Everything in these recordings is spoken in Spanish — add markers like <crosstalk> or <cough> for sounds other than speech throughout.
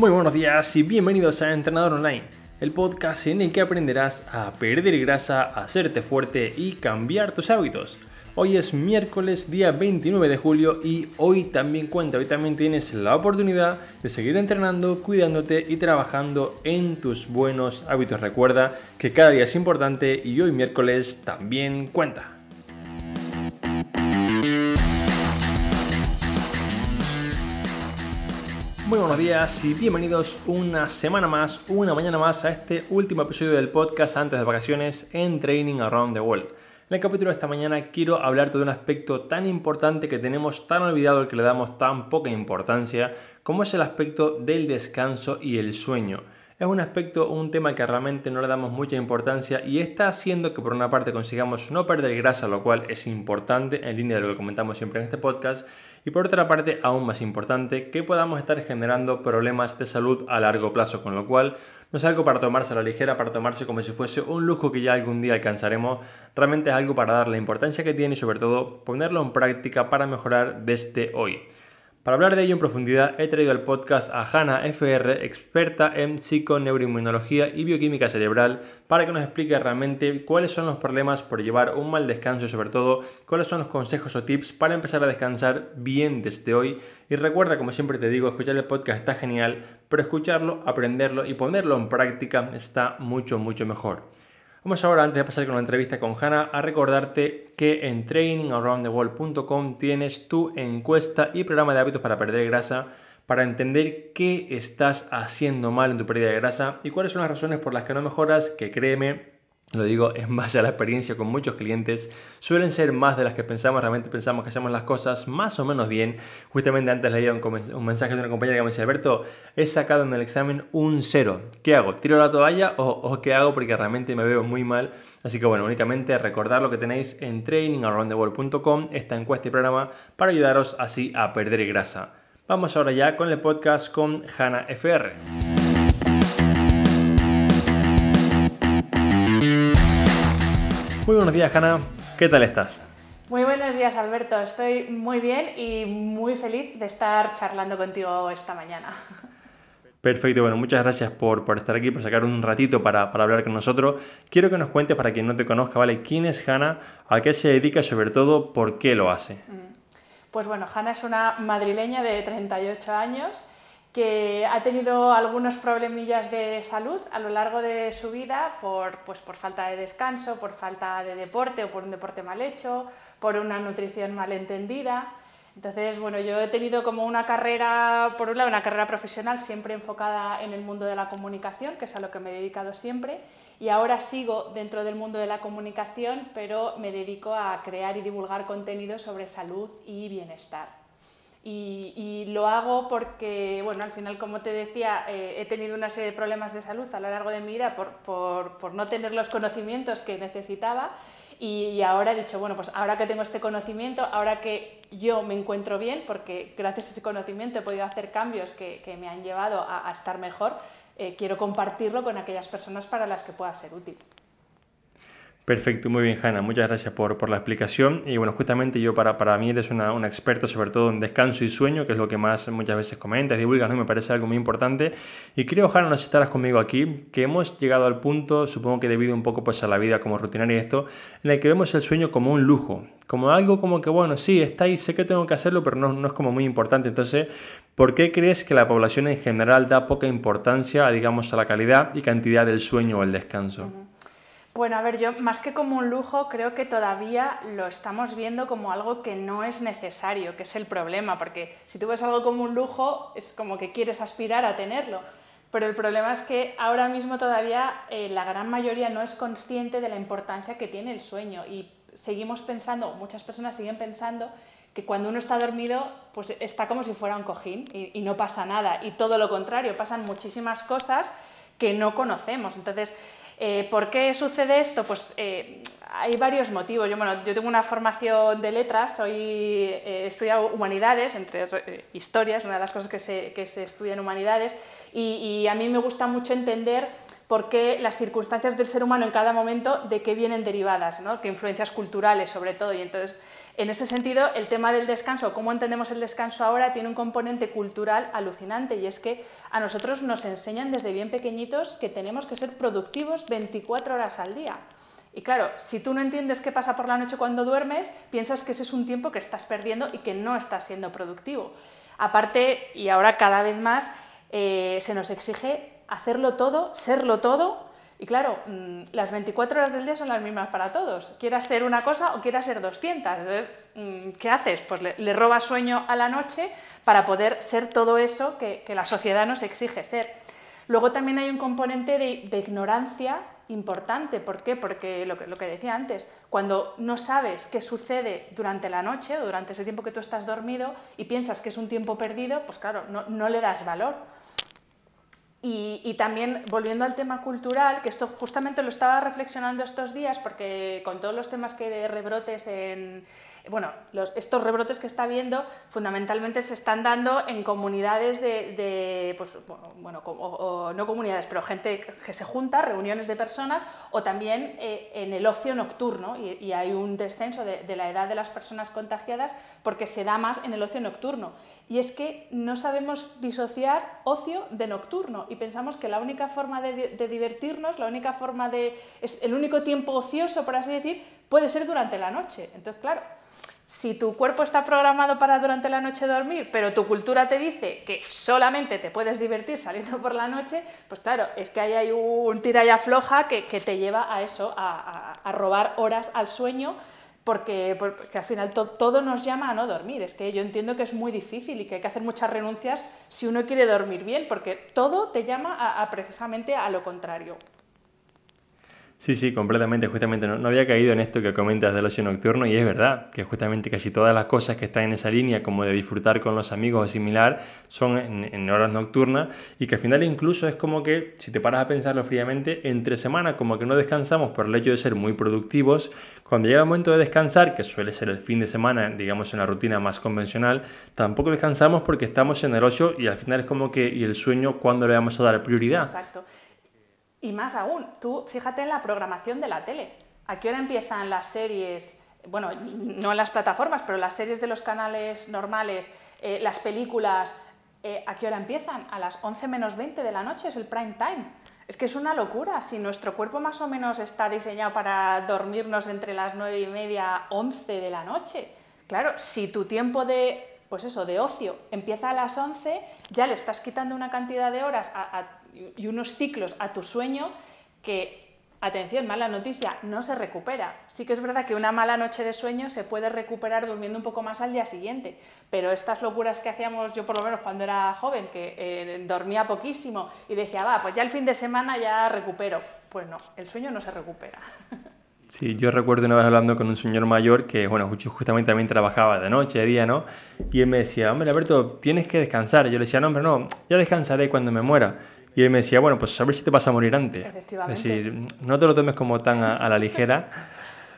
Muy buenos días y bienvenidos a Entrenador Online, el podcast en el que aprenderás a perder grasa, a hacerte fuerte y cambiar tus hábitos. Hoy es miércoles día 29 de julio y hoy también cuenta, hoy también tienes la oportunidad de seguir entrenando, cuidándote y trabajando en tus buenos hábitos. Recuerda que cada día es importante y hoy miércoles también cuenta. Muy buenos días y bienvenidos una semana más, una mañana más a este último episodio del podcast antes de vacaciones en Training Around the World. En el capítulo de esta mañana quiero hablarte de un aspecto tan importante que tenemos tan olvidado al que le damos tan poca importancia como es el aspecto del descanso y el sueño es un aspecto, un tema que realmente no le damos mucha importancia y está haciendo que por una parte consigamos no perder grasa, lo cual es importante en línea de lo que comentamos siempre en este podcast, y por otra parte, aún más importante, que podamos estar generando problemas de salud a largo plazo, con lo cual no es algo para tomarse a la ligera, para tomarse como si fuese un lujo que ya algún día alcanzaremos, realmente es algo para dar la importancia que tiene y sobre todo ponerlo en práctica para mejorar desde hoy. Para hablar de ello en profundidad he traído al podcast a Hanna FR, experta en psiconeuroinmunología y bioquímica cerebral, para que nos explique realmente cuáles son los problemas por llevar un mal descanso y sobre todo cuáles son los consejos o tips para empezar a descansar bien desde hoy. Y recuerda, como siempre te digo, escuchar el podcast está genial, pero escucharlo, aprenderlo y ponerlo en práctica está mucho, mucho mejor. Vamos ahora, antes de pasar con la entrevista con Hanna, a recordarte que en trainingaroundtheworld.com tienes tu encuesta y programa de hábitos para perder grasa para entender qué estás haciendo mal en tu pérdida de grasa y cuáles son las razones por las que no mejoras, que créeme, lo digo en base a la experiencia con muchos clientes, suelen ser más de las que pensamos, realmente pensamos que hacemos las cosas más o menos bien. Justamente antes leía un, un mensaje de una compañera que me decía, Alberto, he sacado en el examen un cero. ¿Qué hago? ¿Tiro la toalla o, o qué hago? Porque realmente me veo muy mal. Así que bueno, únicamente recordar lo que tenéis en trainingaroundtheworld.com, esta encuesta y programa, para ayudaros así a perder grasa. Vamos ahora ya con el podcast con Hanna FR. Muy buenos días, Hanna. ¿Qué tal estás? Muy buenos días, Alberto. Estoy muy bien y muy feliz de estar charlando contigo esta mañana. Perfecto, bueno, muchas gracias por, por estar aquí, por sacar un ratito para, para, hablar con nosotros. Quiero que nos cuentes, para quien no te conozca, ¿vale? ¿Quién es Hanna? ¿A qué se dedica? Sobre todo, ¿por qué lo hace? Mm. Pues bueno, Hanna es una madrileña de 38 años que ha tenido algunos problemillas de salud a lo largo de su vida por, pues, por falta de descanso, por falta de deporte o por un deporte mal hecho, por una nutrición mal entendida. Entonces, bueno, yo he tenido como una carrera, por un lado, una carrera profesional siempre enfocada en el mundo de la comunicación, que es a lo que me he dedicado siempre, y ahora sigo dentro del mundo de la comunicación, pero me dedico a crear y divulgar contenido sobre salud y bienestar. Y, lo hago porque, bueno, al final, como te decía, eh, he tenido una serie de problemas de salud a lo largo de mi vida por, por, por no tener los conocimientos que necesitaba y, ahora he dicho, bueno, pues ahora que tengo este conocimiento, ahora que yo me encuentro bien, porque gracias a ese conocimiento he podido hacer cambios que, que me han llevado a, estar mejor, eh, quiero compartirlo con aquellas personas para las que pueda ser útil. Perfecto, muy bien, Hanna. Muchas gracias por, por, la explicación. Y bueno, justamente yo para, para mí eres una, una, experta sobre todo en descanso y sueño, que es lo que más muchas veces comentas, divulgas, ¿no? me parece algo muy importante. Y creo, Hanna, no sé si estarás conmigo aquí, que hemos llegado al punto, supongo que debido un poco pues, a la vida como rutinaria y esto, en el que vemos el sueño como un lujo, como algo como que, bueno, sí, está ahí, sé que tengo que hacerlo, pero no, no es como muy importante. Entonces, ¿por qué crees que la población en general da poca importancia, digamos, a la calidad y cantidad del sueño o el descanso? Bueno, a ver, yo más que como un lujo, creo que todavía lo estamos viendo como algo que no es necesario, que es el problema, porque si tú ves algo como un lujo, es como que quieres aspirar a tenerlo. Pero el problema es que ahora mismo todavía eh, la gran mayoría no es consciente de la importancia que tiene el sueño y seguimos pensando, muchas personas siguen pensando que cuando uno está dormido, pues está como si fuera un cojín y, y no pasa nada. Y todo lo contrario, pasan muchísimas cosas que no conocemos. Entonces, eh, ¿Por qué sucede esto? Pues eh, hay varios motivos. Yo, bueno, yo tengo una formación de letras, soy, eh, estudiado humanidades, entre historias, una de las cosas que se, que se estudia en humanidades, y, y, a mí me gusta mucho entender por qué las circunstancias del ser humano en cada momento, de qué vienen derivadas, ¿no? qué influencias culturales sobre todo. Y entonces, en ese sentido, el tema del descanso, cómo entendemos el descanso ahora, tiene un componente cultural alucinante y es que a nosotros nos enseñan desde bien pequeñitos que tenemos que ser productivos 24 horas al día. Y claro, si tú no entiendes qué pasa por la noche cuando duermes, piensas que ese es un tiempo que estás perdiendo y que no estás siendo productivo. Aparte, y ahora cada vez más, eh, se nos exige hacerlo todo, serlo todo. Y claro, mm, las 24 horas del día son las mismas para todos. Quieras ser una cosa o quieras ser 200. Entonces, mm, ¿qué haces? Pues le, robas sueño a la noche para poder ser todo eso que, la sociedad nos exige ser. Luego también hay un componente de, ignorancia importante. ¿Por qué? Porque lo que, decía antes, cuando no sabes qué sucede durante la noche o durante ese tiempo que tú estás dormido y piensas que es un tiempo perdido, pues claro, no le das valor. Y, y, también volviendo al tema cultural, que esto justamente lo estaba reflexionando estos días, porque con todos los temas que de rebrotes en, bueno, estos rebrotes que está habiendo fundamentalmente se están dando en comunidades de, pues, bueno, o, no comunidades, pero gente que se junta, reuniones de personas, o también eh, en el ocio nocturno, y, hay un descenso de, la edad de las personas contagiadas porque se da más en el ocio nocturno. Y es que no sabemos disociar ocio de nocturno y pensamos que la única forma de, de divertirnos, la única forma de... es el único tiempo ocioso, por así decir, puede ser durante la noche. Entonces, claro, si tu cuerpo está programado para durante la noche dormir, pero tu cultura te dice que solamente te puedes divertir saliendo por la noche, pues claro, es que ahí hay un tira y afloja que, te lleva a eso, a, robar horas al sueño, porque, al final todo nos llama a no dormir. Es que yo entiendo que es muy difícil y que hay que hacer muchas renuncias si uno quiere dormir bien, porque todo te llama a precisamente a lo contrario. Sí, sí, completamente. Justamente no, había caído en esto que comentas del ocio nocturno y es verdad que justamente casi todas las cosas que están en esa línea, como de disfrutar con los amigos o similar, son en, horas nocturnas y que al final incluso es como que, si te paras a pensarlo fríamente, entre semana como que no descansamos por el hecho de ser muy productivos. Cuando llega el momento de descansar, que suele ser el fin de semana, digamos en la rutina más convencional, tampoco descansamos porque estamos en el ocio y al final es como que, ¿y el sueño cuándo le vamos a dar prioridad? Exacto. Y más aún, tú fíjate en la programación de la tele. ¿A qué hora empiezan las series? Bueno, no en las plataformas, pero las series de los canales normales, eh, las películas, eh, ¿a qué hora empiezan? A las 11 menos 20 de la noche, es el prime time. Es que es una locura. Si nuestro cuerpo más o menos está diseñado para dormirnos entre las 9 y media, 11 de la noche, claro, si tu tiempo de pues eso, de ocio, empieza a las 11, ya le estás quitando una cantidad de horas y unos ciclos a tu sueño que, atención, mala noticia, no se recupera. Sí que es verdad que una mala noche de sueño se puede recuperar durmiendo un poco más al día siguiente, pero estas locuras que hacíamos yo por lo menos cuando era joven, que eh, dormía poquísimo y decía, va, pues ya el fin de semana ya recupero. Pues no, el sueño no se recupera. <laughs> Sí, yo recuerdo una vez hablando con un señor mayor que, bueno, justamente también trabajaba de noche, de día, ¿no? Y él me decía, hombre, Alberto, tienes que descansar. Yo le decía, no, hombre, no, ya descansaré cuando me muera. Y él me decía, bueno, pues a ver si te vas a morir antes. Efectivamente. Es decir, no te lo tomes como tan a, la ligera.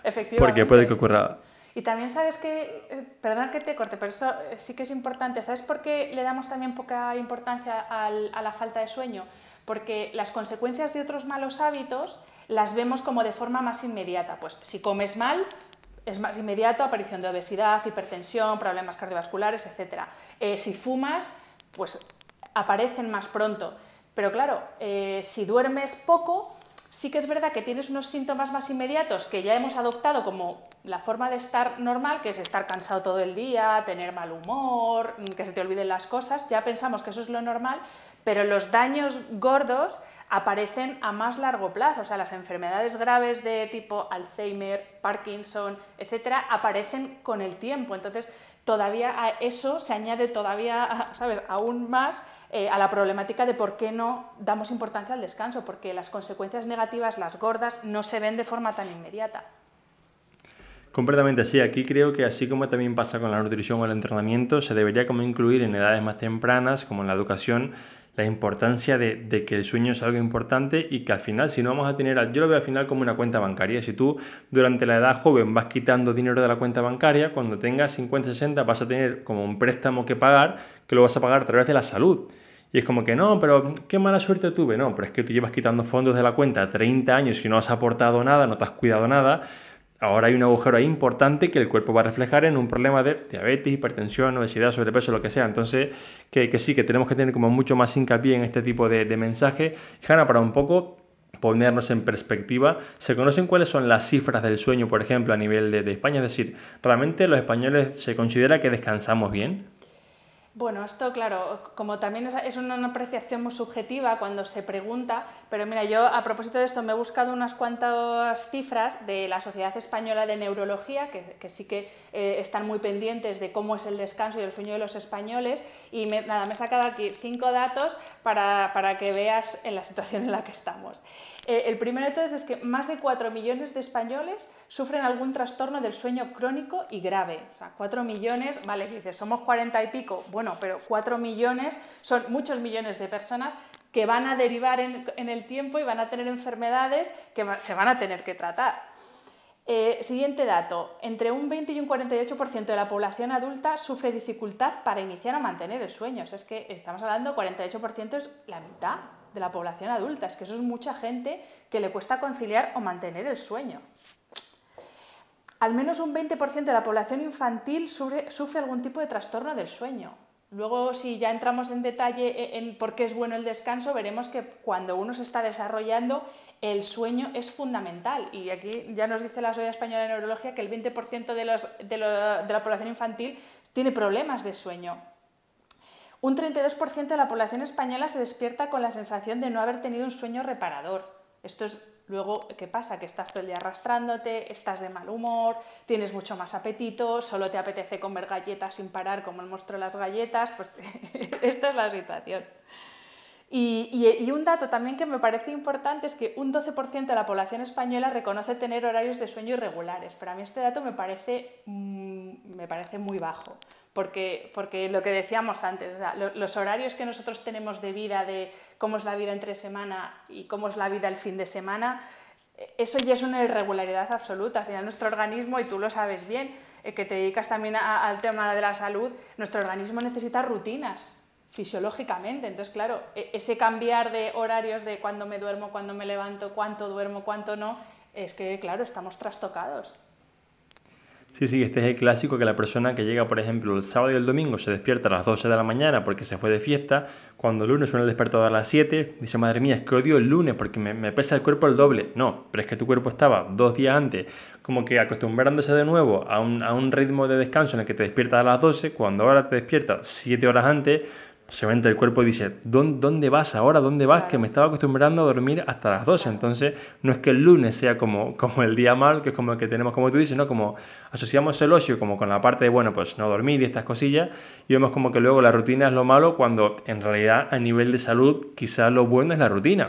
Efectivamente. <laughs> Porque puede que ocurra. Y también sabes que, eh, perdón que te corte, pero eso sí que es importante. ¿Sabes por qué le damos también poca importancia al, a la falta de sueño? Porque las consecuencias de otros malos hábitos las vemos como de forma más inmediata. Pues si comes mal, es más inmediato aparición de obesidad, hipertensión, problemas cardiovasculares, etc. Eh, si fumas, pues aparecen más pronto. Pero claro, eh, si duermes poco, sí que es verdad que tienes unos síntomas más inmediatos que ya hemos adoptado como la forma de estar normal, que es estar cansado todo el día, tener mal humor, que se te olviden las cosas, ya pensamos que eso es lo normal, pero los daños gordos aparecen a más largo plazo, o sea, las enfermedades graves de tipo Alzheimer, Parkinson, etcétera, aparecen con el tiempo. Entonces, todavía a eso se añade todavía, ¿sabes?, aún más eh, a la problemática de por qué no damos importancia al descanso, porque las consecuencias negativas, las gordas, no se ven de forma tan inmediata. Completamente sí, aquí creo que así como también pasa con la nutrición o el entrenamiento, se debería como incluir en edades más tempranas, como en la educación, la importancia de, que el sueño es algo importante y que al final, si no vamos a tener, yo lo veo al final como una cuenta bancaria. Si tú durante la edad joven vas quitando dinero de la cuenta bancaria, cuando tengas 50, 60 vas a tener como un préstamo que pagar, que lo vas a pagar a través de la salud. Y es como que no, pero qué mala suerte tuve. No, pero es que tú llevas quitando fondos de la cuenta 30 años y no has aportado nada, no te has cuidado nada. Ahora hay un agujero importante que el cuerpo va a reflejar en un problema de diabetes, hipertensión, obesidad, sobrepeso, lo que sea. Entonces, que, sí, que tenemos que tener como mucho más hincapié en este tipo de, de mensaje. Hanna, para un poco ponernos en perspectiva, ¿se conocen cuáles son las cifras del sueño, por ejemplo, a nivel de, de España? Es decir, ¿realmente los españoles se considera que descansamos bien? Bueno, esto claro, como también es una apreciación muy subjetiva cuando se pregunta, pero mira, yo a propósito de esto me he buscado unas cuantas cifras de la Sociedad Española de Neurología, que, sí que eh, están muy pendientes de cómo es el descanso y el sueño de los españoles, y nada, me he sacado aquí cinco datos para, para que veas en la situación en la que estamos. Eh, el primero de todos es que más de 4 millones de españoles sufren algún trastorno del sueño crónico y grave. O sea, 4 millones, vale, dices, somos 40 y pico, bueno, pero 4 millones son muchos millones de personas que van a derivar en, el tiempo y van a tener enfermedades que se van a tener que tratar. Eh, siguiente dato, entre un 20 y un 48% de la población adulta sufre dificultad para iniciar o mantener el sueño. es que estamos hablando, 48% es la mitad de la población adulta. Es que eso es mucha gente que le cuesta conciliar o mantener el sueño. Al menos un 20% de la población infantil sufre, algún tipo de trastorno del sueño. Luego, si ya entramos en detalle e, en por qué es bueno el descanso, veremos que cuando uno se está desarrollando, el sueño es fundamental. Y aquí ya nos dice la Sociedad Española de Neurología que el 20% de, de la población infantil tiene problemas de sueño. Un 32% de la población española se despierta con la sensación de no haber tenido un sueño reparador. Esto es luego, ¿qué pasa? Que estás todo el día arrastrándote, estás de mal humor, tienes mucho más apetito, solo te apetece comer galletas sin parar como el monstruo de las galletas, pues <laughs> esta es la situación. Y, un dato también que me parece importante es que un 12% de la población española reconoce tener horarios de sueño irregulares, pero a mí este dato me parece, mm, me parece muy bajo porque, porque lo que decíamos antes, los horarios que nosotros tenemos de vida, de cómo es la vida entre semana y cómo es la vida el fin de semana, eso ya es una irregularidad absoluta. Al final nuestro organismo, y tú lo sabes bien, eh, que te dedicas también al tema de la salud, nuestro organismo necesita rutinas fisiológicamente. Entonces, claro, e, ese cambiar de horarios de cuándo me duermo, cuándo me levanto, cuánto duermo, cuánto no, es que, claro, estamos trastocados. Sí, sí, este es el clásico que la persona que llega, por ejemplo, el sábado y el domingo se despierta a las 12 de la mañana porque se fue de fiesta, cuando el lunes suena el despertador a las 7, dice, madre mía, es que odio el lunes porque me, pesa el cuerpo el doble. No, pero es que tu cuerpo estaba dos días antes como que acostumbrándose de nuevo a un, a un ritmo de descanso en el que te despiertas a las 12, cuando ahora te despiertas 7 horas antes, Obviamente el cuerpo dice, ¿dónde vas ahora? ¿Dónde vas? Que me estaba acostumbrando a dormir hasta las 12. Entonces, no es que el lunes sea como, como el día mal, que es como el que tenemos, como tú dices, ¿no? Como asociamos el ocio como con la parte de, bueno, pues no dormir y estas cosillas, y vemos como que luego la rutina es lo malo, cuando en realidad a nivel de salud quizás lo bueno es la rutina.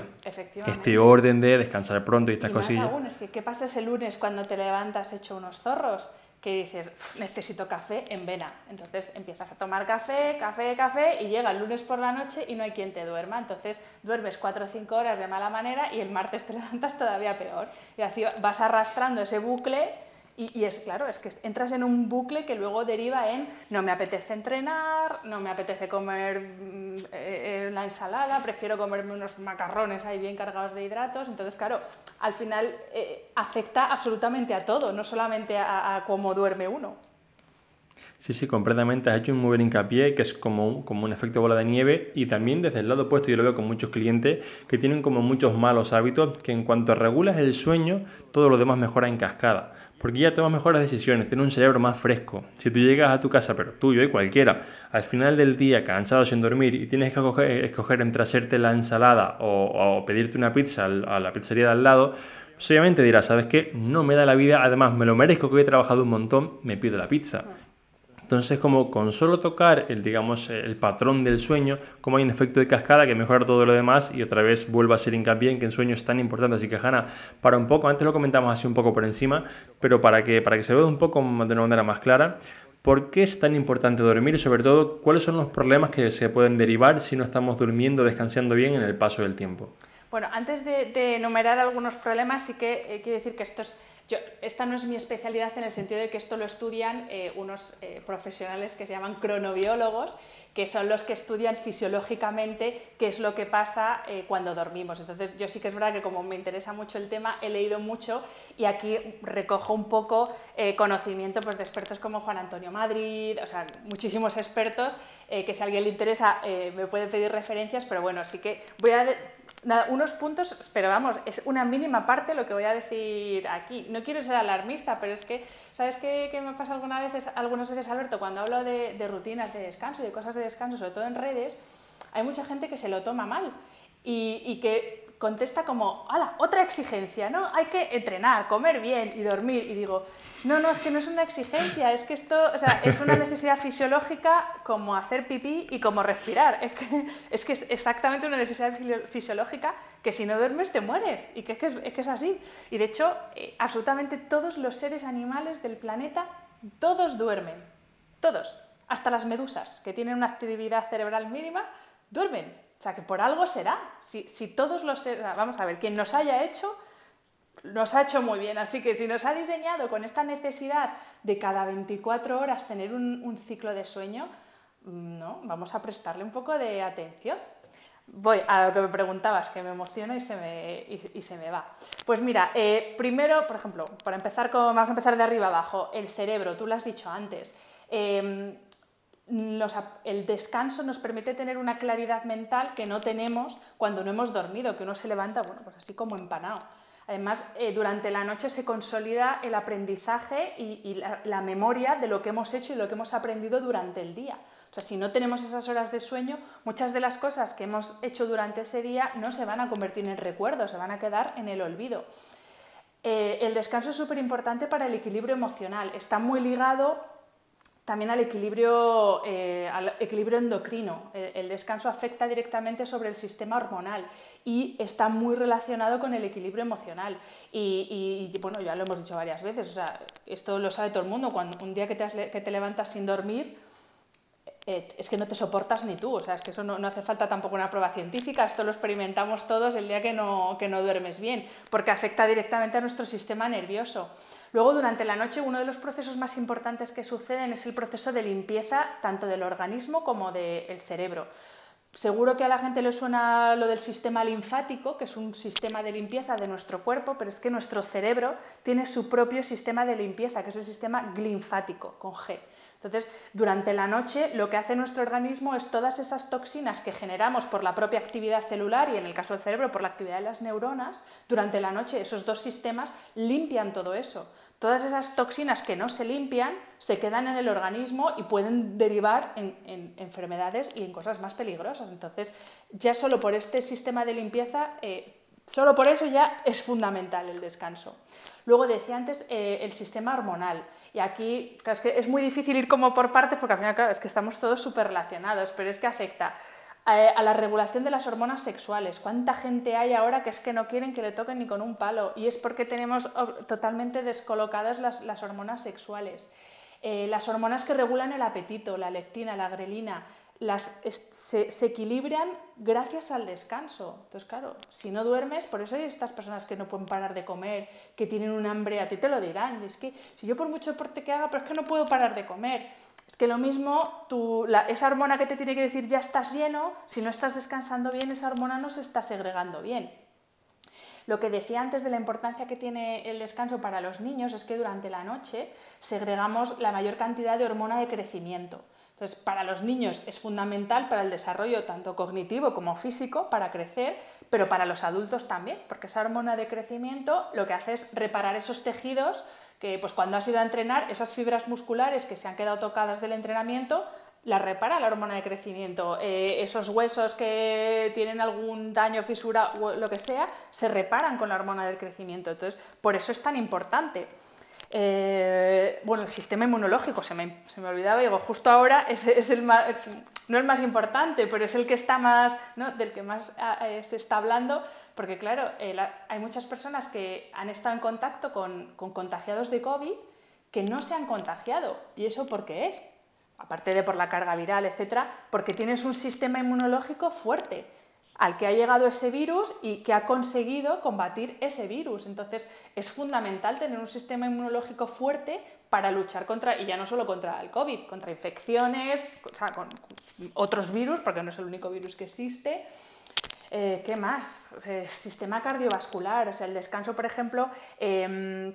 Este orden de descansar pronto y estas y cosillas. Aún, es que, ¿qué pasa ese lunes cuando te levantas hecho unos zorros? Que dices, necesito café en vena. Entonces empiezas a tomar café, café, café y llega el lunes por la noche y no hay quien te duerma. Entonces duermes 4 o 5 horas de mala manera y el martes te <laughs> levantas todavía peor. Y así vas arrastrando ese bucle y, es claro, es que entras en un bucle que luego deriva en no me apetece entrenar, no me apetece comer mm, eh, la ensalada, prefiero comerme unos macarrones ahí bien cargados de hidratos. Entonces, claro, al final eh, afecta absolutamente a todo, no solamente a, cómo duerme uno. Sí, sí, completamente. Has hecho un muy buen hincapié, que es como como un efecto bola de nieve. Y también desde el lado opuesto, yo lo veo con muchos clientes que tienen como muchos malos hábitos, que en cuanto regulas el sueño, todo lo demás mejora en cascada porque ya tomas mejores decisiones, tienes un cerebro más fresco. Si tú llegas a tu casa, pero tuyo y cualquiera, al final del día cansado sin dormir y tienes que escoger, entre hacerte la ensalada o, pedirte una pizza a la pizzería de al lado, pues obviamente dirás, ¿sabes qué? No me da la vida, además me lo merezco que he trabajado un montón, me pido la pizza. Entonces, como con solo tocar el, digamos, el patrón del sueño, como hay un efecto de cascada que mejora todo lo demás y otra vez vuelvo a ser hincapié en que el sueño es tan importante. Así que, Hanna, para un poco, antes lo comentamos así un poco por encima, pero para que, para que se vea un poco de una manera más clara, ¿por qué es tan importante dormir y sobre todo cuáles son los problemas que se pueden derivar si no estamos durmiendo, descansando bien en el paso del tiempo? Bueno, antes de, enumerar algunos problemas, sí que eh, quiero decir que esto es Yo, esta no es mi especialidad en el sentido de que esto lo estudian eh, unos eh, profesionales que se llaman cronobiólogos, que son los que estudian fisiológicamente qué es lo que pasa cuando dormimos. Entonces, yo sí que es verdad que como me interesa mucho el tema, he leído mucho y aquí recojo un poco conocimiento pues, de expertos como Juan Antonio Madrid, o sea, muchísimos expertos, que si a alguien le interesa me puede pedir referencias, pero bueno, sí que voy a Nada, unos puntos, pero vamos, es una mínima parte lo que voy a decir aquí. No quiero ser alarmista, pero es que, ¿sabes qué, me pasa algunas veces, algunas veces, Alberto? Cuando hablo de, rutinas de descanso de cosas de descanso, sobre todo en redes, hay mucha gente que se lo toma mal y que contesta como, ¡hala! Otra exigencia, ¿no? Hay que entrenar, comer bien y dormir. Y digo, no, no, es que no es una exigencia, es que esto o sea, es una necesidad fisiológica como hacer pipí y como respirar. Es que es, que es exactamente una necesidad fisiológica que si no duermes te mueres. Y que es que es, que es así. Y de hecho, eh, absolutamente todos los seres animales del planeta, todos duermen. Todos. Hasta las medusas, que tienen una actividad cerebral mínima, duermen. O sea, que por algo será. Si, todos los... Vamos a ver, quien nos haya hecho, nos ha hecho muy bien. Así que si nos ha diseñado con esta necesidad de cada 24 horas tener un, ciclo de sueño, mm, no, vamos a prestarle un poco de atención. Voy a lo que me preguntabas, que me emociona y se me, y, se me va. Pues mira, eh, primero, por ejemplo, para empezar con, vamos a empezar de arriba abajo, el cerebro, tú lo has dicho antes. El descanso nos permite tener una claridad mental que no tenemos cuando no hemos dormido, que uno se levanta, bueno, pues así como empanado. Además, eh, durante la noche se consolida el aprendizaje y, la, memoria de lo que hemos hecho y lo que hemos aprendido durante el día. O sea, si no tenemos esas horas de sueño, muchas de las cosas que hemos hecho durante ese día no se van a convertir en recuerdos, se van a quedar en el olvido. Eh, el descanso es súper importante para el equilibrio emocional. Está muy ligado también al equilibrio, eh, equilibrio endocrino. El, descanso afecta directamente sobre el sistema hormonal y está muy relacionado con el equilibrio emocional. Y, bueno, ya lo hemos dicho varias veces, o esto lo sabe todo el mundo. Cuando un día que te, que te levantas sin dormir, eh, es que no te soportas ni tú, o sea, es que eso no, hace falta tampoco una prueba científica, esto lo experimentamos todos el día que no, que no duermes bien, porque afecta directamente a nuestro sistema nervioso. Luego, durante la noche, uno de los procesos más importantes que suceden es el proceso de limpieza tanto del organismo como del cerebro. Seguro que a la gente le suena lo del sistema linfático, que es un sistema de limpieza de nuestro cuerpo, pero es que nuestro cerebro tiene su propio sistema de limpieza, que es el sistema linfático, con G. Entonces, durante la noche lo que hace nuestro organismo es todas esas toxinas que generamos por la propia actividad celular y en el caso del cerebro por la actividad de las neuronas, durante la noche esos dos sistemas limpian todo eso. Todas esas toxinas que no se limpian se quedan en el organismo y pueden derivar en, enfermedades y en cosas más peligrosas. Entonces, ya solo por este sistema de limpieza, eh, solo por eso ya es fundamental el descanso. Luego decía antes eh, el sistema hormonal. Y aquí es, que es muy difícil ir como por partes porque al final claro, es que estamos todos súper relacionados, pero es que afecta a, la regulación de las hormonas sexuales. ¿Cuánta gente hay ahora que es que no quieren que le toquen ni con un palo? Y es porque tenemos totalmente descolocadas las, hormonas sexuales. Eh, las hormonas que regulan el apetito, la lectina, la grelina, las, se, equilibran gracias al descanso. Entonces, claro, si no duermes, por eso hay estas personas que no pueden parar de comer, que tienen un hambre, a ti te lo dirán. Es que si yo por mucho deporte que haga, pero es que no puedo parar de comer. Es que lo mismo, esa hormona que te tiene que decir ya estás lleno, si no estás descansando bien, esa hormona no se está segregando bien. Lo que decía antes de la importancia que tiene el descanso para los niños es que durante la noche segregamos la mayor cantidad de hormona de crecimiento. Entonces, para los niños es fundamental para el desarrollo tanto cognitivo como físico, para crecer, pero para los adultos también, porque esa hormona de crecimiento lo que hace es reparar esos tejidos pues, cuando has ido a entrenar, esas fibras musculares que se han quedado tocadas del entrenamiento, las repara la hormona de crecimiento. Eh, esos huesos que tienen algún daño, fisura o lo que sea, se reparan con la hormona del crecimiento. Entonces, por eso es tan importante. Eh, bueno, el sistema inmunológico, se me, se me olvidaba, digo, justo ahora es, es el más, no el más importante, pero es el que está más, ¿no? del que más ah, eh, se está hablando, porque claro, eh, hay muchas personas que han estado en contacto con, con, contagiados de COVID que no se han contagiado. ¿Y eso por qué es? Aparte de por la carga viral, etcétera, porque tienes un sistema inmunológico fuerte. Al que ha llegado ese virus y que ha conseguido combatir ese virus. Entonces es fundamental tener un sistema inmunológico fuerte para luchar contra, y ya no solo contra el COVID, contra infecciones, o sea, con otros virus, porque no es el único virus que existe. Eh, ¿Qué más? Eh, sistema cardiovascular, o sea, el descanso, por ejemplo, em,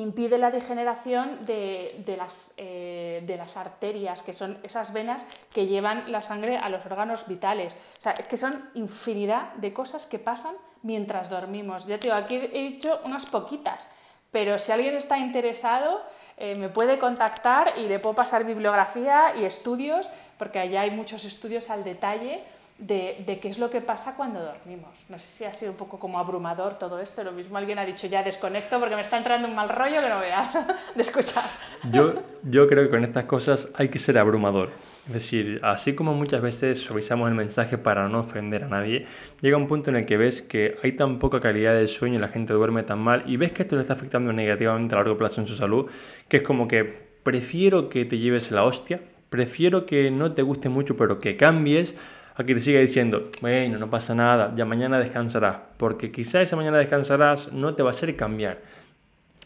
impide la degeneración de, las, eh, de, las, arterias, que son esas venas que llevan la sangre a los órganos vitales. O sea, es que son infinidad de cosas que pasan mientras dormimos. Ya te digo, aquí he dicho unas poquitas, pero si alguien está interesado, eh, me puede contactar y le puedo pasar bibliografía y estudios, porque allá hay muchos estudios al detalle de, qué es lo que pasa cuando dormimos. No sé si ha sido un poco como abrumador todo esto. Lo mismo alguien ha dicho ya desconecto porque me está entrando un mal rollo que no vea <laughs> de escuchar. Yo, yo creo que con estas cosas hay que ser abrumador. Es decir, así como muchas veces suavizamos el mensaje para no ofender a nadie, llega un punto en el que ves que hay tan poca calidad del sueño y la gente duerme tan mal y ves que esto le está afectando negativamente a largo plazo en su salud, que es como que prefiero que te lleves la hostia, prefiero que no te guste mucho pero que cambies Aquí te sigue diciendo, bueno, no pasa nada, ya mañana descansarás, porque quizá esa mañana descansarás no te va a hacer cambiar.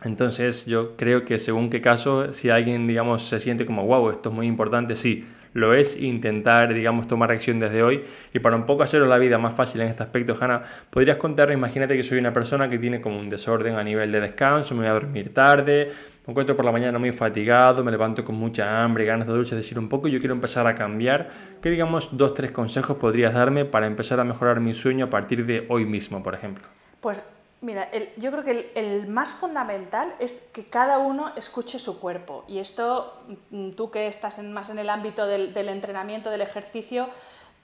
Entonces yo creo que según qué caso, si alguien, digamos, se siente como, wow, esto es muy importante, sí, lo es intentar, digamos, tomar acción desde hoy. Y para un poco hacerlo la vida más fácil en este aspecto, Hanna, podrías contarme, imagínate que soy una persona que tiene como un desorden a nivel de descanso, me voy a dormir tarde, me encuentro por la mañana muy fatigado, me levanto con mucha hambre, ganas de dulce, decir, un poco yo quiero empezar a cambiar. ¿Qué, digamos, dos, tres consejos podrías darme para empezar a mejorar mi sueño a partir de hoy mismo, por ejemplo? Pues Mira, yo creo que el, más fundamental es que cada uno escuche su cuerpo. Y esto, mm, tú que estás más en el ámbito del, entrenamiento, del ejercicio,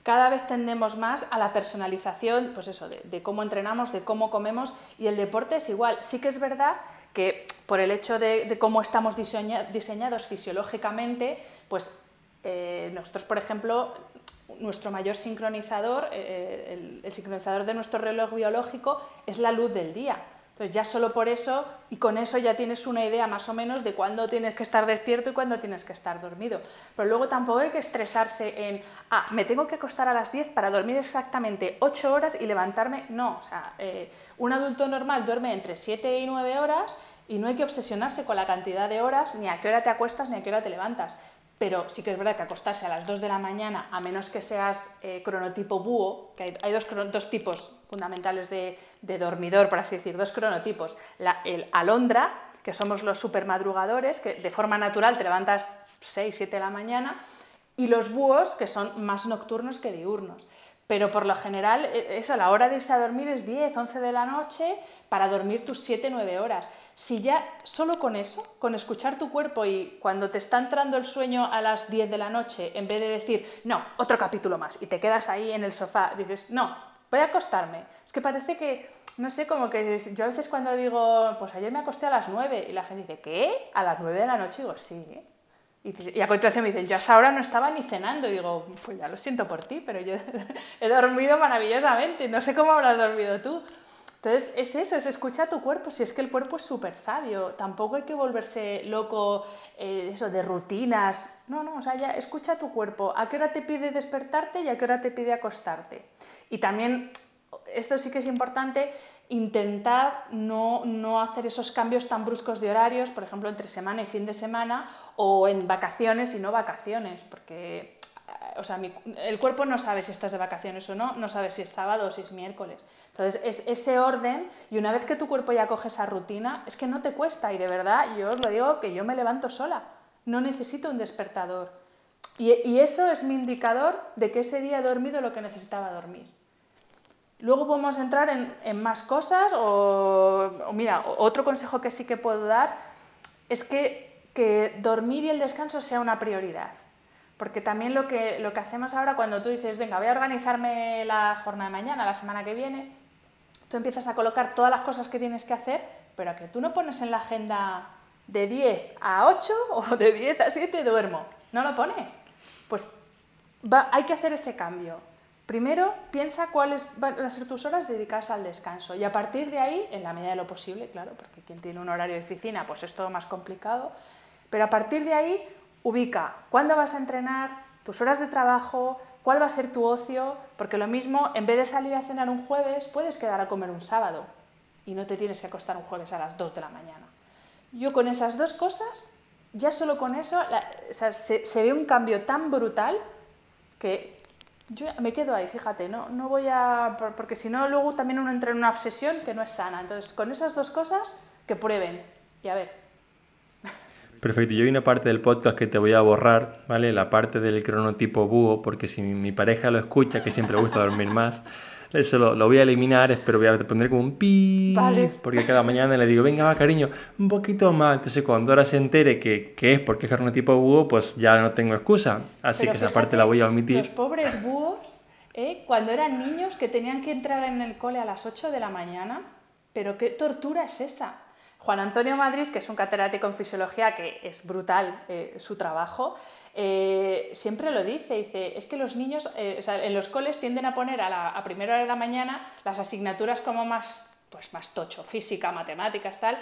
cada vez tendemos más a la personalización, pues eso, de, cómo entrenamos, de cómo comemos, y el deporte es igual. Sí que es verdad que por el hecho de, cómo estamos diseñados fisiológicamente, pues eh, nosotros, por ejemplo, nuestro mayor sincronizador, eh, eh, el, sincronizador de nuestro reloj biológico, es la luz del día. Entonces ya solo por eso y con eso ya tienes una idea más o menos de cuándo tienes que estar despierto y cuándo tienes que estar dormido. Pero luego tampoco hay que estresarse en, ah, me tengo que acostar a las 10 para dormir exactamente 8 horas y levantarme. No, o sea, eh, un adulto normal duerme entre 7 y 9 horas y no hay que obsesionarse con la cantidad de horas, ni a qué hora te acuestas, ni a qué hora te levantas pero sí que es verdad que acostarse a las 2 de la mañana, a menos que seas eh, cronotipo búho, que hay, dos, dos, tipos fundamentales de, dormidor, por así decir, dos cronotipos. el alondra, que somos los supermadrugadores, que de forma natural te levantas 6, 7 de la mañana, y los búhos, que son más nocturnos que diurnos. Pero por lo general, e, eso, la hora de irse a dormir es 10, 11 de la noche para dormir tus 7, 9 horas. Si ya solo con eso, con escuchar tu cuerpo y cuando te está entrando el sueño a las 10 de la noche, en vez de decir, no, otro capítulo más, y te quedas ahí en el sofá, dices, no, voy a acostarme. Es que parece que, no sé, como que yo a veces cuando digo, pues ayer me acosté a las 9 y la gente dice, ¿qué? ¿A las 9 de la noche? digo, sí. Y, a continuación me dicen, yo a esa hora no estaba ni cenando. Y digo, pues ya lo siento por ti, pero yo <laughs> he dormido maravillosamente. No sé cómo habrás dormido tú. Entonces, es eso, es escuchar tu cuerpo. Si es que el cuerpo es súper sabio. Tampoco hay que volverse loco eh, eso, de rutinas. No, no, o sea, ya escucha tu cuerpo. ¿A qué hora te pide despertarte y a qué hora te pide acostarte? Y también, esto sí que es importante, intentar no, no, hacer esos cambios tan bruscos de horarios, por ejemplo, entre semana y fin de semana, o en vacaciones y no vacaciones, porque o sea, el cuerpo no sabe si estás de vacaciones o no, no sabe si es sábado o si es miércoles. Entonces, es ese orden, y una vez que tu cuerpo ya coge esa rutina, es que no te cuesta, y de verdad, yo os lo digo, que yo me levanto sola, no necesito un despertador. Y, y eso es mi indicador de que ese día he dormido lo que necesitaba dormir. Luego podemos entrar en, más cosas o, mira, otro consejo que sí que puedo dar es que, que, dormir y el descanso sea una prioridad. Porque también lo que, lo que hacemos ahora cuando tú dices, venga, voy a organizarme la jornada de mañana, la semana que viene, tú empiezas a colocar todas las cosas que tienes que hacer, pero que tú no pones en la agenda de 10 a 8 <laughs> o de 10 a 7 duermo. No lo pones. Pues hay que hacer ese cambio. Primero, piensa cuáles van a ser tus horas dedicadas al descanso y a partir de ahí, en la medida de lo posible, claro, porque quien tiene un horario de oficina pues es todo más complicado, pero a partir de ahí ubica cuándo vas a entrenar, tus horas de trabajo, cuál va a ser tu ocio, porque lo mismo, en vez de salir a cenar un jueves, puedes quedar a comer un sábado y no te tienes que acostar un jueves a las 2 de la mañana. Yo con esas dos cosas, ya solo con eso, se, se, ve un cambio tan brutal que yo me quedo ahí, fíjate, no, no voy a... porque si no, luego también uno entra en una obsesión que no es sana. Entonces, con esas dos cosas, que prueben y a ver. Perfecto, yo hay una parte del podcast que te voy a borrar, ¿vale? La parte del cronotipo búho, porque si mi pareja lo escucha, que siempre gusta dormir más, eso lo, voy a eliminar, pero voy a poner como un pi, porque cada mañana le digo, venga, va, cariño, un poquito más. Entonces, cuando ahora se entere que, que es porque es cronotipo búho, pues ya no tengo excusa. Así que esa parte la voy a omitir. Los pobres búhos, ¿eh? cuando eran niños que tenían que entrar en el cole a las 8 de la mañana, pero qué tortura es esa Juan Antonio Madrid, que es un catedrático en fisiología, que es brutal eh, su trabajo, eh, siempre lo dice, dice, es que los niños eh, en los coles tienden a poner a, la, a primera hora de la mañana las asignaturas como más, pues más tocho, física, matemáticas, tal,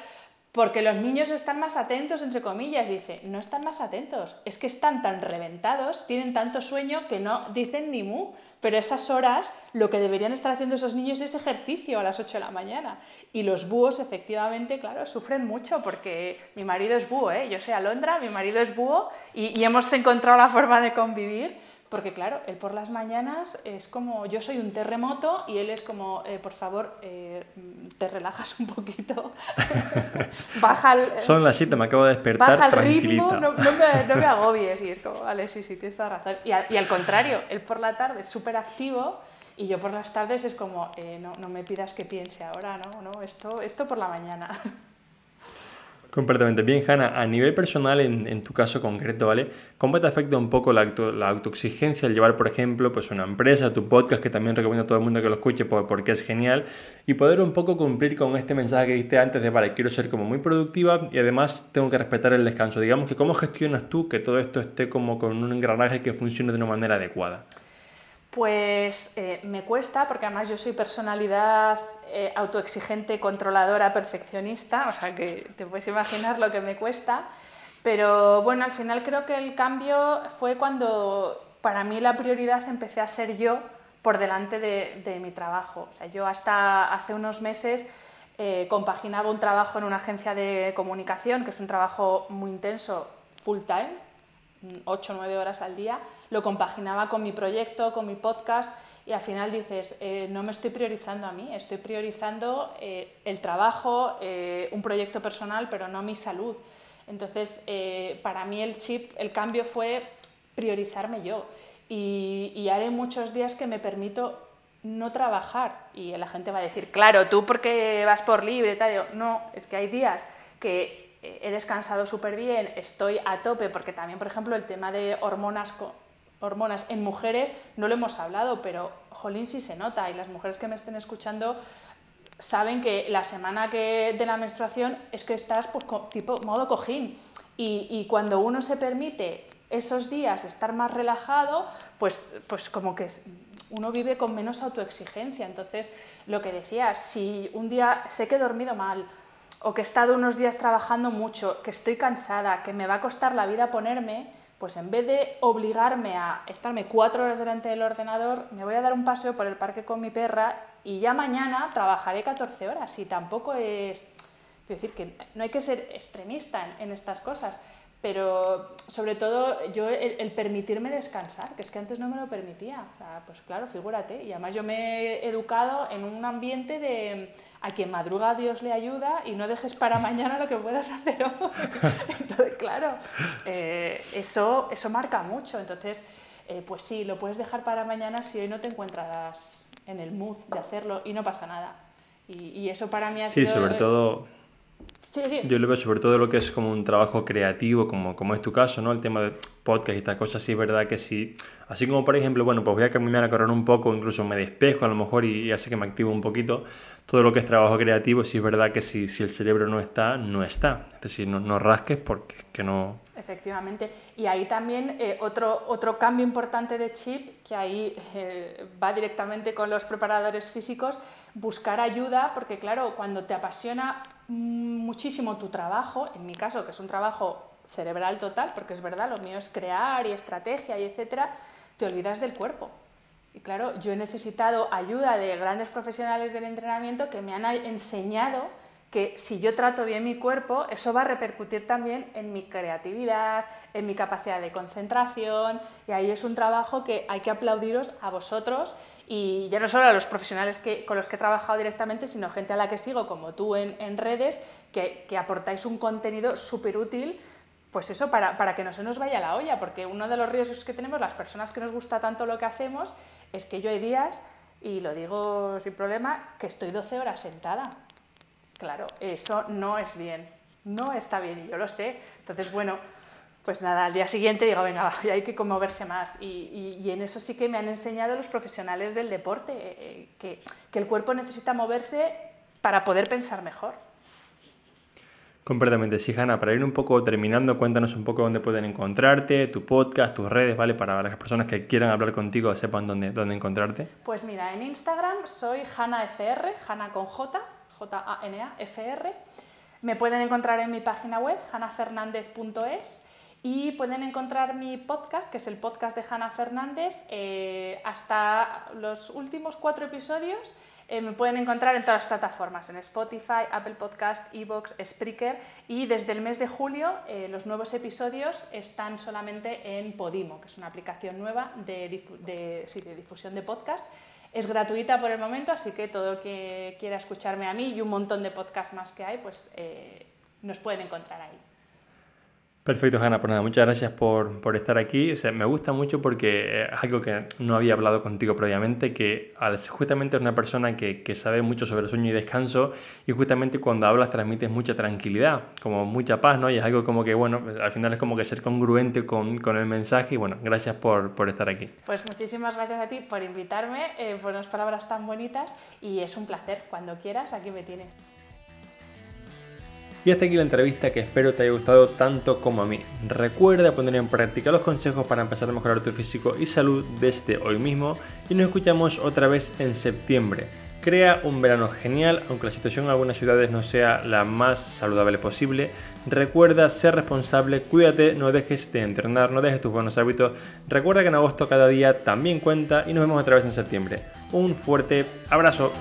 porque los niños están más atentos, entre comillas, dice, no están más atentos, es que están tan reventados, tienen tanto sueño que no dicen ni mu, pero esas horas lo que deberían estar haciendo esos niños es ejercicio a las 8 de la mañana. Y los búhos, efectivamente, claro, sufren mucho porque mi marido es búho, ¿eh? yo soy Alondra, mi marido es búho y, y hemos encontrado la forma de convivir porque claro, él por las mañanas es como, yo soy un terremoto y él es como, eh, por favor, eh, te relajas un poquito, <laughs> baja el... Son las 7, me acabo de despertar, Baja el ritmo, no, me, no, me, agobies. Y es como, vale, sí, sí, tienes toda razón. Y, y al contrario, él por la tarde es súper activo y yo por las tardes es como, eh, no, no me pidas que piense ahora, no, no, esto, esto por la mañana. Completamente. Bien, Hanna, a nivel personal, en, tu caso concreto, ¿vale? ¿Cómo te afecta un poco la, la autoexigencia al llevar, por ejemplo, pues una empresa, tu podcast, que también recomiendo a todo el mundo que lo escuche porque es genial, y poder un poco cumplir con este mensaje que diste antes de, vale, quiero ser como muy productiva y además tengo que respetar el descanso? Digamos que cómo gestionas tú que todo esto esté como con un engranaje que funcione de una manera adecuada. Pues eh, me cuesta, porque además yo soy personalidad eh, autoexigente, controladora, perfeccionista, o sea que te puedes imaginar lo que me cuesta. Pero bueno, al final creo que el cambio fue cuando para mí la prioridad empecé a ser yo por delante de, mi trabajo. Yo hasta hace unos meses eh, compaginaba un trabajo en una agencia de comunicación, que es un trabajo muy intenso, full time, 8 o 9 horas al día, lo compaginaba con mi proyecto, con mi podcast y al final dices, eh, no me estoy priorizando a mí, estoy priorizando eh, el trabajo, eh, un proyecto personal, pero no mi salud. Entonces, para mí el chip, el cambio fue priorizarme yo. Y, y haré muchos días que me permito no trabajar. Y la gente va a decir, claro, tú porque vas por libre, tal. no, es que hay días que he descansado súper bien, estoy a tope, porque también, por ejemplo, el tema de hormonas hormonas en mujeres no lo hemos hablado, pero jolín sí se nota y las mujeres que me estén escuchando saben que la semana que de la menstruación es que estás pues, tipo modo cojín y, y, cuando uno se permite esos días estar más relajado, pues, pues como que uno vive con menos autoexigencia. Entonces, lo que decía, si un día sé que he dormido mal o que he estado unos días trabajando mucho, que estoy cansada, que me va a costar la vida ponerme, pues en vez de obligarme a estarme cuatro horas delante del ordenador, me voy a dar un paseo por el parque con mi perra y ya mañana trabajaré 14 horas. Y tampoco es... Quiero decir que no hay que ser extremista en, estas cosas, pero sobre todo yo el, permitirme descansar, que es que antes no me lo permitía. pues claro, figúrate. Y además yo me he educado en un ambiente de a quien madruga Dios le ayuda y no dejes para <laughs> mañana lo que puedas hacer hoy. <laughs> Entonces, claro, eh, eso, eso marca mucho. Entonces, eh, pues sí, lo puedes dejar para mañana si hoy no te encuentras en el mood de hacerlo y no pasa nada. Y, y eso para mí ha sido... Sí, sobre todo yo lo veo sobre todo lo que es como un trabajo creativo, como, como es tu caso, ¿no? El tema de podcast y estas cosas, es verdad que sí. Así como, por ejemplo, bueno, pues voy a caminar a correr un poco, incluso me despejo a lo mejor y, y hace que me activo un poquito. Todo lo que es trabajo creativo, sí es verdad que si, si el cerebro no está, no está. Es decir, no, no rasques porque es que no... Efectivamente. Y ahí también eh, otro, otro cambio importante de chip, que ahí eh, va directamente con los preparadores físicos, buscar ayuda, porque claro, cuando te apasiona muchísimo tu trabajo, en mi caso, que es un trabajo cerebral total, porque es verdad, lo mío es crear y estrategia y etcétera, te olvidas del cuerpo. Y claro, yo he necesitado ayuda de grandes profesionales del entrenamiento que me han enseñado que si yo trato bien mi cuerpo, eso va a repercutir también en mi creatividad, en mi capacidad de concentración, y ahí es un trabajo que hay que aplaudiros a vosotros y ya no solo a los profesionales que, con los que he trabajado directamente, sino gente a la que sigo, como tú en, redes, que, que, aportáis un contenido súper útil, pues eso, para, para que no se nos vaya la olla, porque uno de los riesgos que tenemos las personas que nos gusta tanto lo que hacemos es que yo hay días, y lo digo sin problema, que estoy 12 horas sentada Claro, eso no es bien, no está bien y yo lo sé. Entonces, bueno, pues nada, al día siguiente digo, venga, hay que moverse más. Y, en eso sí que me han enseñado los profesionales del deporte, eh, que, que, el cuerpo necesita moverse para poder pensar mejor. Completamente, sí, Hanna. Para ir un poco terminando, cuéntanos un poco dónde pueden encontrarte, tu podcast, tus redes, ¿vale? Para las personas que quieran hablar contigo sepan dónde, dónde encontrarte. Pues mira, en Instagram soy HanaFR, Hanna con J, J-A-N-A-F-R. Me pueden encontrar en mi página web, hanafernandez.es, y pueden encontrar mi podcast, que es el podcast de Hanna Fernández, eh, hasta los últimos cuatro episodios. Eh, me pueden encontrar en todas las plataformas, en Spotify, Apple Podcast, Evox, Spreaker y desde el mes de julio eh, los nuevos episodios están solamente en Podimo, que es una aplicación nueva de, de difusión de podcast es gratuita por el momento, así que todo el que quiera escucharme a mí y un montón de podcasts más que hay, pues eh, nos pueden encontrar ahí. Perfecto, Hanna. Pues nada, muchas gracias por, por estar aquí. O sea, me gusta mucho porque es algo que no había hablado contigo previamente, que justamente es una persona que, que, sabe mucho sobre sueño y descanso y justamente cuando hablas transmites mucha tranquilidad, como mucha paz, ¿no? Y es algo como que, bueno, al final es como que ser congruente con, con el mensaje y bueno, gracias por, por, estar aquí. Pues muchísimas gracias a ti por invitarme, eh, por las palabras tan bonitas y es un placer. Cuando quieras, aquí me tienes. Y hasta aquí la entrevista que espero te haya gustado tanto como a mí. Recuerda poner en práctica los consejos para empezar a mejorar tu físico y salud desde hoy mismo y nos escuchamos otra vez en septiembre. Crea un verano genial, aunque la situación en algunas ciudades no sea la más saludable posible. Recuerda ser responsable, cuídate, no dejes de entrenar, no dejes tus buenos hábitos. Recuerda que en agosto cada día también cuenta y nos vemos otra vez en septiembre. Un fuerte abrazo.